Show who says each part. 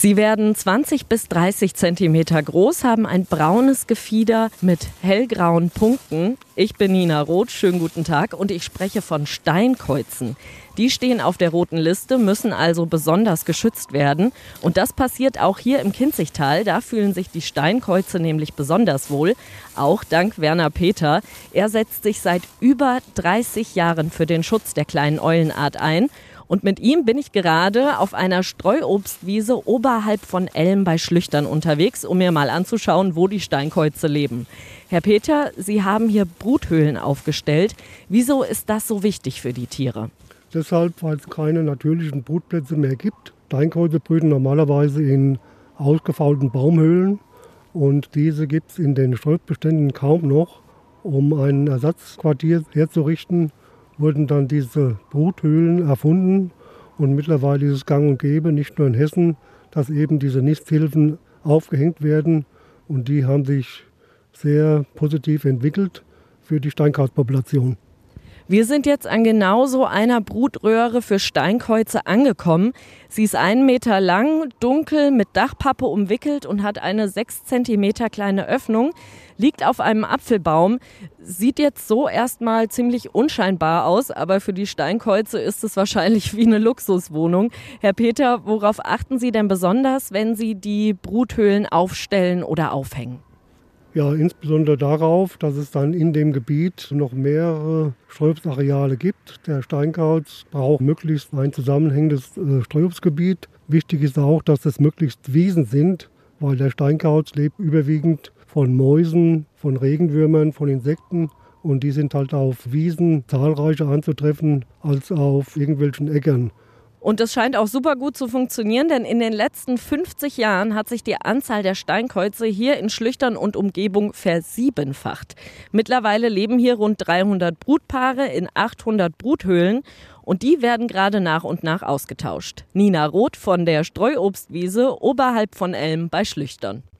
Speaker 1: Sie werden 20 bis 30 Zentimeter groß, haben ein braunes Gefieder mit hellgrauen Punkten. Ich bin Nina Roth, schönen guten Tag und ich spreche von Steinkäuzen. Die stehen auf der roten Liste, müssen also besonders geschützt werden. Und das passiert auch hier im Kinzigtal. Da fühlen sich die Steinkäuze nämlich besonders wohl. Auch dank Werner Peter. Er setzt sich seit über 30 Jahren für den Schutz der kleinen Eulenart ein und mit ihm bin ich gerade auf einer Streuobstwiese oberhalb von Elm bei Schlüchtern unterwegs, um mir mal anzuschauen, wo die Steinkäuze leben. Herr Peter, Sie haben hier Bruthöhlen aufgestellt. Wieso ist das so wichtig für die Tiere?
Speaker 2: Deshalb, weil es keine natürlichen Brutplätze mehr gibt. Steinkäuze brüten normalerweise in ausgefaulten Baumhöhlen und diese gibt es in den Streuobstbeständen kaum noch. Um ein Ersatzquartier herzurichten, wurden dann diese Bruthöhlen erfunden und mittlerweile ist es gang und gäbe, nicht nur in Hessen, dass eben diese Nisthilfen aufgehängt werden und die haben sich sehr positiv entwickelt für die Steinkauzpopulation.
Speaker 1: Wir sind jetzt an genau so einer Brutröhre für Steinkäuze angekommen. Sie ist einen Meter lang, dunkel, mit Dachpappe umwickelt und hat eine sechs Zentimeter kleine Öffnung, liegt auf einem Apfelbaum. Sieht jetzt so erstmal ziemlich unscheinbar aus, aber für die Steinkäuze ist es wahrscheinlich wie eine Luxuswohnung. Herr Peter, worauf achten Sie denn besonders, wenn Sie die Bruthöhlen aufstellen oder aufhängen?
Speaker 2: Ja, insbesondere darauf, dass es dann in dem Gebiet noch mehrere Streuobstareale gibt. Der Steinkauz braucht möglichst ein zusammenhängendes äh, Streuobstgebiet. Wichtig ist auch, dass es möglichst Wiesen sind, weil der Steinkauz lebt überwiegend von Mäusen, von Regenwürmern, von Insekten und die sind halt auf Wiesen zahlreicher anzutreffen als auf irgendwelchen Äckern.
Speaker 1: Und das scheint auch super gut zu funktionieren, denn in den letzten 50 Jahren hat sich die Anzahl der Steinkreuze hier in Schlüchtern und Umgebung versiebenfacht. Mittlerweile leben hier rund 300 Brutpaare in 800 Bruthöhlen und die werden gerade nach und nach ausgetauscht. Nina Roth von der Streuobstwiese oberhalb von Elm bei Schlüchtern.